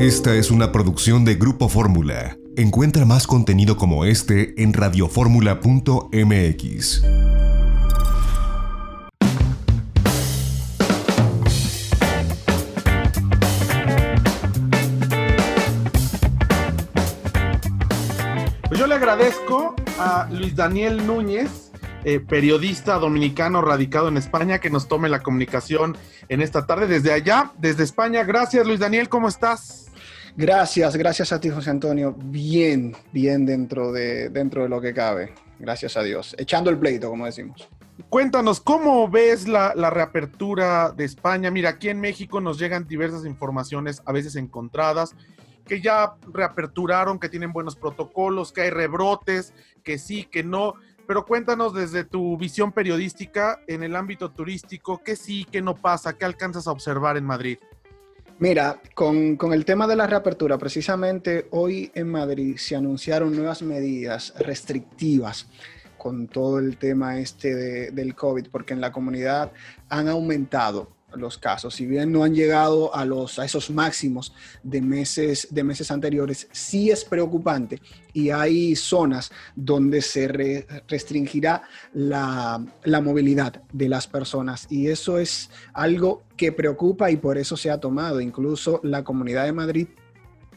Esta es una producción de Grupo Fórmula. Encuentra más contenido como este en radioformula.mx. Pues yo le agradezco a Luis Daniel Núñez, eh, periodista dominicano radicado en España, que nos tome la comunicación en esta tarde desde allá, desde España. Gracias, Luis Daniel, ¿cómo estás? Gracias, gracias a ti, José Antonio. Bien, bien dentro de, dentro de lo que cabe. Gracias a Dios. Echando el pleito, como decimos. Cuéntanos, ¿cómo ves la, la, reapertura de España? Mira, aquí en México nos llegan diversas informaciones, a veces encontradas, que ya reaperturaron, que tienen buenos protocolos, que hay rebrotes, que sí, que no. Pero cuéntanos desde tu visión periodística en el ámbito turístico, qué sí, qué no pasa, qué alcanzas a observar en Madrid. Mira, con, con, el tema de la reapertura, precisamente hoy en Madrid se anunciaron nuevas medidas restrictivas con todo el tema este de, del COVID, porque en la comunidad han aumentado los casos. Si bien no han llegado a, los, a esos máximos de meses, de meses anteriores, sí es preocupante y hay zonas donde se re, restringirá la, la, movilidad de las personas y eso es algo que preocupa y por eso se ha tomado. Incluso la Comunidad de Madrid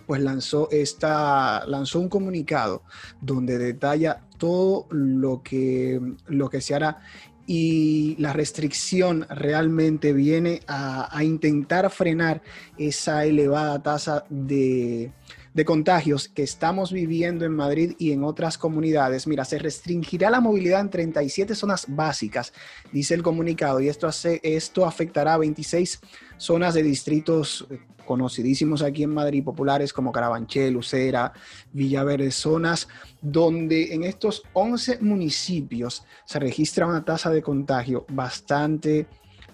pues lanzó, esta, lanzó un comunicado donde detalla todo lo que, lo que se hará y la restricción realmente viene a, intentar frenar esa elevada tasa de, de contagios que estamos viviendo en Madrid y en otras comunidades. Mira, se restringirá la movilidad en 37 zonas básicas, dice el comunicado, y esto, hace, esto afectará a 26 zonas de distritos conocidísimos aquí en Madrid, populares como Carabanchel, Lucera, Villaverde, zonas donde en estos 11 municipios se registra una tasa de contagio bastante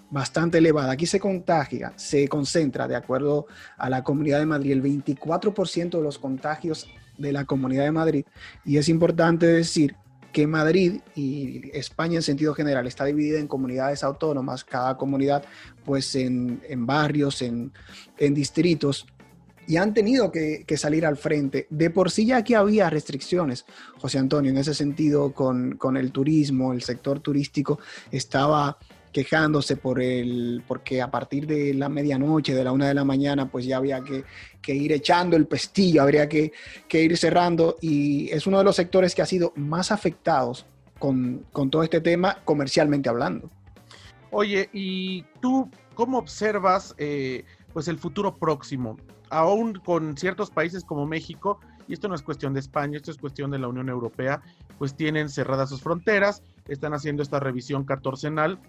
bastante elevada. Aquí se contagia, se concentra, de acuerdo a la Comunidad de Madrid, el 24% de los contagios de la Comunidad de Madrid. Y es importante decir que Madrid y España en sentido general está dividida en comunidades autónomas, cada comunidad pues en, en barrios, en, en, distritos, y han tenido que, que, salir al frente. De por sí ya aquí había restricciones, José Antonio, en ese sentido con, con el turismo, el sector turístico estaba quejándose por el, porque a partir de la medianoche, de la una de la mañana, pues ya había que, que ir echando el pestillo, habría que, que, ir cerrando y es uno de los sectores que ha sido más afectados con, con todo este tema comercialmente hablando. Oye, ¿y tú cómo observas eh, pues el futuro próximo? Aún con ciertos países como México, y esto no es cuestión de España, esto es cuestión de la Unión Europea, pues tienen cerradas sus fronteras, están haciendo esta revisión catorcenal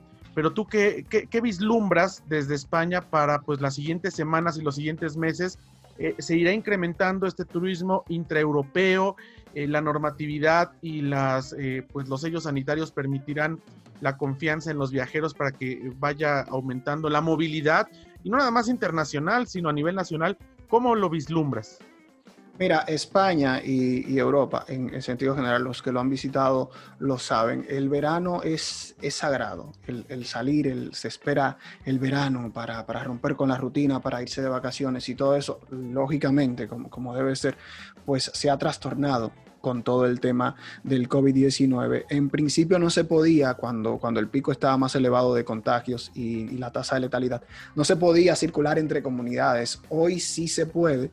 pero tú qué, qué, qué, vislumbras desde España para pues las siguientes semanas y los siguientes meses? Eh, ¿Se irá incrementando este turismo intraeuropeo? Eh, ¿La normatividad y las, eh, pues los sellos sanitarios permitirán la confianza en los viajeros para que vaya aumentando la movilidad? Y no nada más internacional, sino a nivel nacional. ¿Cómo lo vislumbras? Mira, España y, Europa, en, en, sentido general, los que lo han visitado lo saben, el verano es, es sagrado, el, salir, se espera el verano para, para, romper con la rutina, para irse de vacaciones y todo eso, lógicamente, como, como debe ser, pues se ha trastornado con todo el tema del COVID-19. En principio no se podía, cuando, cuando el pico estaba más elevado de contagios y, y la tasa de letalidad, no se podía circular entre comunidades. Hoy sí se puede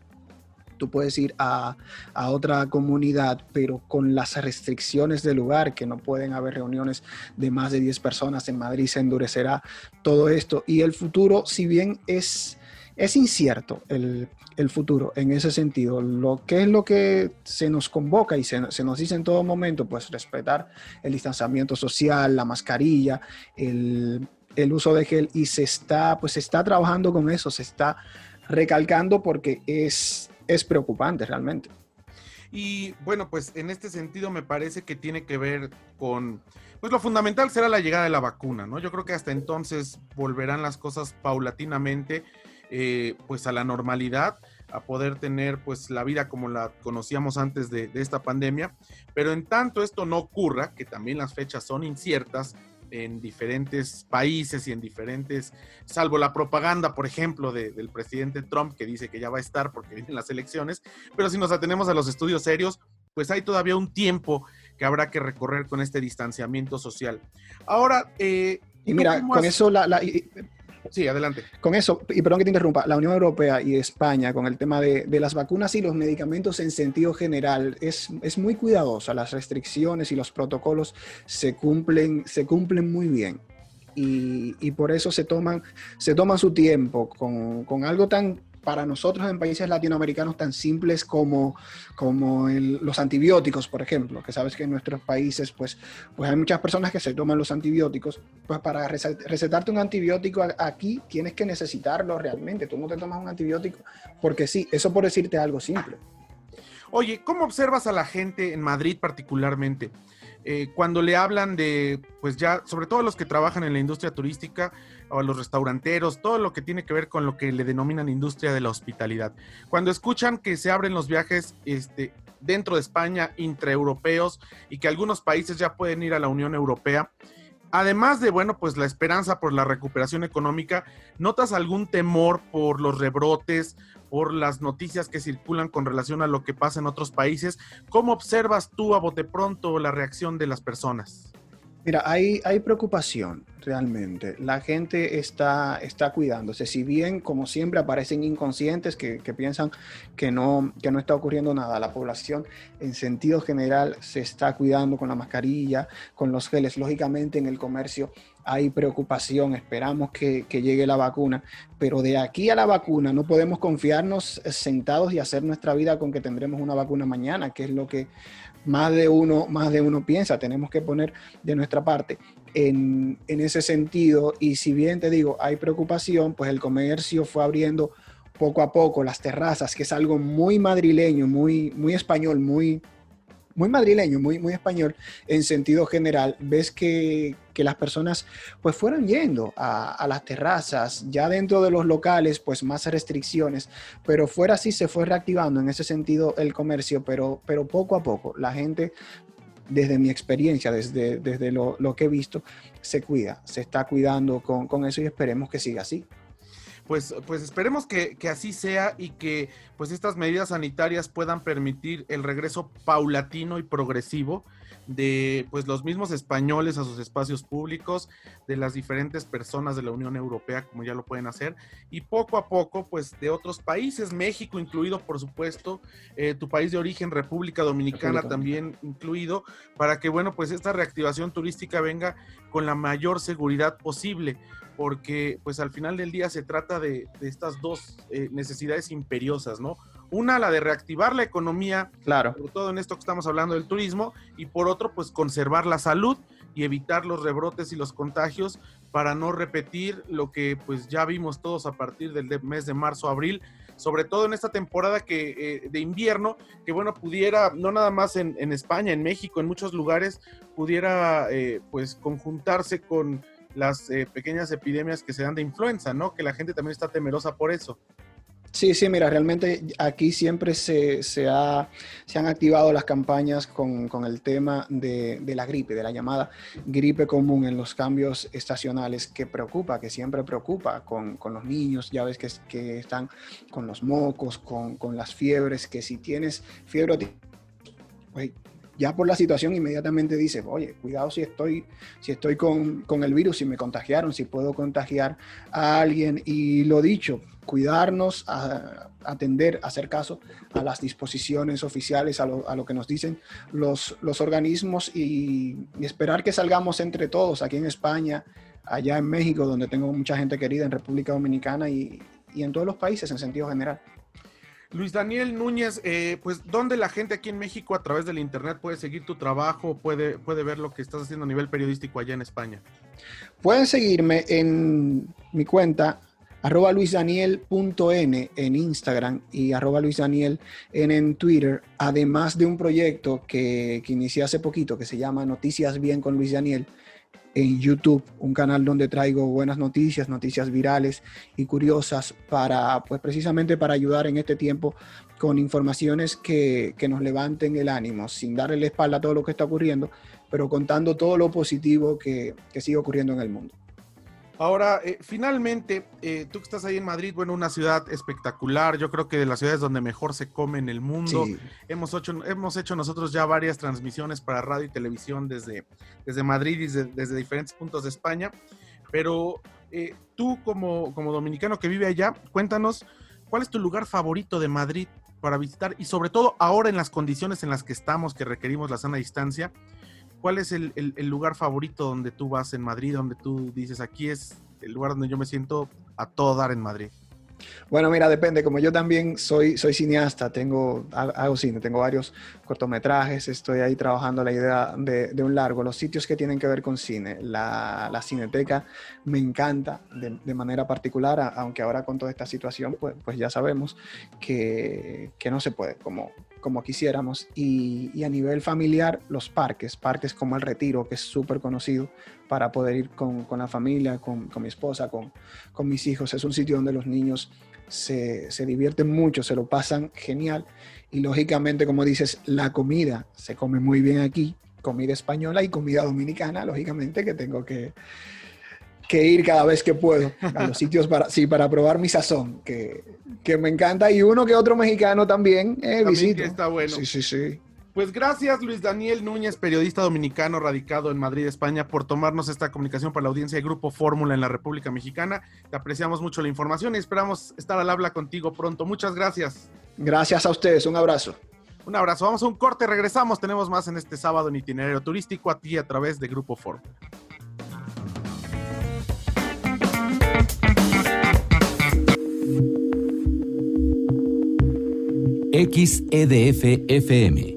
tú puedes ir a, a, otra comunidad, pero con las restricciones del lugar, que no pueden haber reuniones de más de 10 personas, en Madrid se endurecerá todo esto. Y el futuro, si bien es, es incierto el, el futuro en ese sentido, lo que es lo que se nos convoca y se, se nos dice en todo momento, pues respetar el distanciamiento social, la mascarilla, el, el uso de gel y se está, pues se está trabajando con eso, se está recalcando porque es es preocupante realmente. Y bueno, pues en este sentido me parece que tiene que ver con, pues lo fundamental será la llegada de la vacuna, ¿no? Yo creo que hasta entonces volverán las cosas paulatinamente, eh, pues a la normalidad, a poder tener pues la vida como la conocíamos antes de, de esta pandemia, pero en tanto esto no ocurra, que también las fechas son inciertas, en diferentes países y en diferentes, salvo la propaganda, por ejemplo, del presidente Trump que dice que ya va a estar porque vienen las elecciones, pero si nos atenemos a los estudios serios, pues hay todavía un tiempo que habrá que recorrer con este distanciamiento social. Ahora, eh, y mira, con eso la, Sí, adelante. Con eso, y perdón que te interrumpa, la Unión Europea y España con el tema de, las vacunas y los medicamentos en sentido general es, es, muy cuidadosa. Las restricciones y los protocolos se cumplen, se cumplen muy bien. Y, por eso se toman, se toman su tiempo con algo tan para nosotros en países latinoamericanos tan simples como, como los antibióticos, por ejemplo, que sabes que en nuestros países pues, pues hay muchas personas que se toman los antibióticos, pues para recetarte un antibiótico aquí tienes que necesitarlo realmente, tú no te tomas un antibiótico porque sí, eso por decirte algo simple. Oye, ¿cómo observas a la gente en Madrid particularmente? Eh, cuando le hablan de, pues ya, sobre todo los que trabajan en la industria turística o a los restauranteros, todo lo que tiene que ver con lo que le denominan industria de la hospitalidad. Cuando escuchan que se abren los viajes este, dentro de España, intraeuropeos, y que algunos países ya pueden ir a la Unión Europea, además de, bueno, pues la esperanza por la recuperación económica, ¿notas algún temor por los rebrotes por las noticias que circulan con relación a lo que pasa en otros países. ¿Cómo observas tú a bote pronto la reacción de las personas? Mira, hay, hay preocupación realmente. La gente está, está cuidándose. Si bien, como siempre, aparecen inconscientes que, piensan que no, que no está ocurriendo nada, la población en sentido general se está cuidando con la mascarilla, con los geles. Lógicamente, en el comercio hay preocupación, esperamos que, que, llegue la vacuna, pero de aquí a la vacuna no podemos confiarnos sentados y hacer nuestra vida con que tendremos una vacuna mañana, que es lo que más de uno, más de uno piensa. Tenemos que poner de nuestra parte en, en ese sentido. Y si bien te digo, hay preocupación, pues el comercio fue abriendo poco a poco las terrazas, que es algo muy madrileño, muy, muy español, muy, muy madrileño, muy, muy español en sentido general, ves que, las personas pues fueron yendo a, las terrazas, ya dentro de los locales pues más restricciones, pero fuera sí se fue reactivando en ese sentido el comercio, pero, pero poco a poco la gente desde mi experiencia, desde, desde lo, que he visto, se cuida, se está cuidando con, con eso y esperemos que siga así pues, pues esperemos que, así sea y que pues estas medidas sanitarias puedan permitir el regreso paulatino y progresivo de pues los mismos españoles a sus espacios públicos, de las diferentes personas de la Unión Europea, como ya lo pueden hacer, y poco a poco, pues de otros países, México incluido, por supuesto, eh, tu país de origen, República Dominicana también incluido, para que, bueno, pues esta reactivación turística venga con la mayor seguridad posible porque pues al final del día se trata de, estas dos eh, necesidades imperiosas, ¿no? Una, la de reactivar la economía, claro. sobre todo en esto que estamos hablando del turismo, y por otro, pues conservar la salud y evitar los rebrotes y los contagios para no repetir lo que pues ya vimos todos a partir del mes de marzo, abril, sobre todo en esta temporada que, eh, de invierno, que bueno, pudiera, no nada más en, España, en México, en muchos lugares, pudiera eh, pues conjuntarse con las eh, pequeñas epidemias que se dan de influenza, ¿no? Que la gente también está temerosa por eso. Sí, sí, mira, realmente aquí siempre se, se, ha, se han activado las campañas con, con el tema de, de, la gripe, de la llamada gripe común en los cambios estacionales, que preocupa, que siempre preocupa con, con los niños, ya ves que, que están con los mocos, con, con, las fiebres, que si tienes fiebre, ya por la situación inmediatamente dices, oye, cuidado si estoy, si estoy con, con, el virus, si me contagiaron, si puedo contagiar a alguien. Y lo dicho, cuidarnos, a, atender, hacer caso a las disposiciones oficiales, a lo, a lo que nos dicen los, los organismos y, y esperar que salgamos entre todos aquí en España, allá en México, donde tengo mucha gente querida, en República Dominicana y, y en todos los países en sentido general. Luis Daniel Núñez, eh, pues, ¿dónde la gente aquí en México a través del Internet puede seguir tu trabajo, puede, puede ver lo que estás haciendo a nivel periodístico allá en España? Pueden seguirme en mi cuenta arroba luisdaniel.n en Instagram y arroba luisdaniel en Twitter, además de un proyecto que, que inicié hace poquito que se llama Noticias Bien con Luis Daniel, en YouTube, un canal donde traigo buenas noticias, noticias virales y curiosas para, pues precisamente para ayudar en este tiempo con informaciones que, que nos levanten el ánimo, sin darle la espalda a todo lo que está ocurriendo, pero contando todo lo positivo que, que sigue ocurriendo en el mundo. Ahora, eh, finalmente, eh, tú que estás ahí en Madrid, bueno, una ciudad espectacular, yo creo que de las ciudades donde mejor se come en el mundo. Hemos, hecho, hemos hecho nosotros ya varias transmisiones para radio y televisión desde, desde Madrid y desde, diferentes puntos de España, pero eh, tú como, como dominicano que vive allá, cuéntanos, ¿cuál es tu lugar favorito de Madrid para visitar? Y sobre todo ahora en las condiciones en las que estamos, que requerimos la sana distancia, ¿Cuál es el, lugar favorito donde tú vas en Madrid, donde tú dices, aquí es el lugar donde yo me siento a todo dar en Madrid? Bueno, mira, depende. Como yo también soy, soy cineasta, tengo, hago cine, tengo varios cortometrajes, estoy ahí trabajando la idea de, un largo. Los sitios que tienen que ver con cine, la, cineteca me encanta de, manera particular, aunque ahora con toda esta situación, pues, pues ya sabemos que, que no se puede, como, como quisiéramos. Y, a nivel familiar, los parques, parques como el Retiro, que es súper conocido para poder ir con, la familia, con, mi esposa, con, con, mis hijos. Es un sitio donde los niños se, se divierten mucho, se lo pasan genial. Y lógicamente, como dices, la comida se come muy bien aquí, comida española y comida dominicana, lógicamente que tengo que, que ir cada vez que puedo a los sitios para, sí, para probar mi sazón, que, que me encanta. Y uno que otro mexicano también, eh, visito. está bueno. Sí, sí, sí. Pues gracias Luis Daniel Núñez, periodista dominicano radicado en Madrid, España, por tomarnos esta comunicación para la audiencia de Grupo Fórmula en la República Mexicana. Te apreciamos mucho la información y esperamos estar al habla contigo pronto. Muchas gracias. Gracias a ustedes, un abrazo. Un abrazo, vamos a un corte, regresamos, tenemos más en este sábado en itinerario turístico a ti a través de Grupo Fórmula. XEDF FM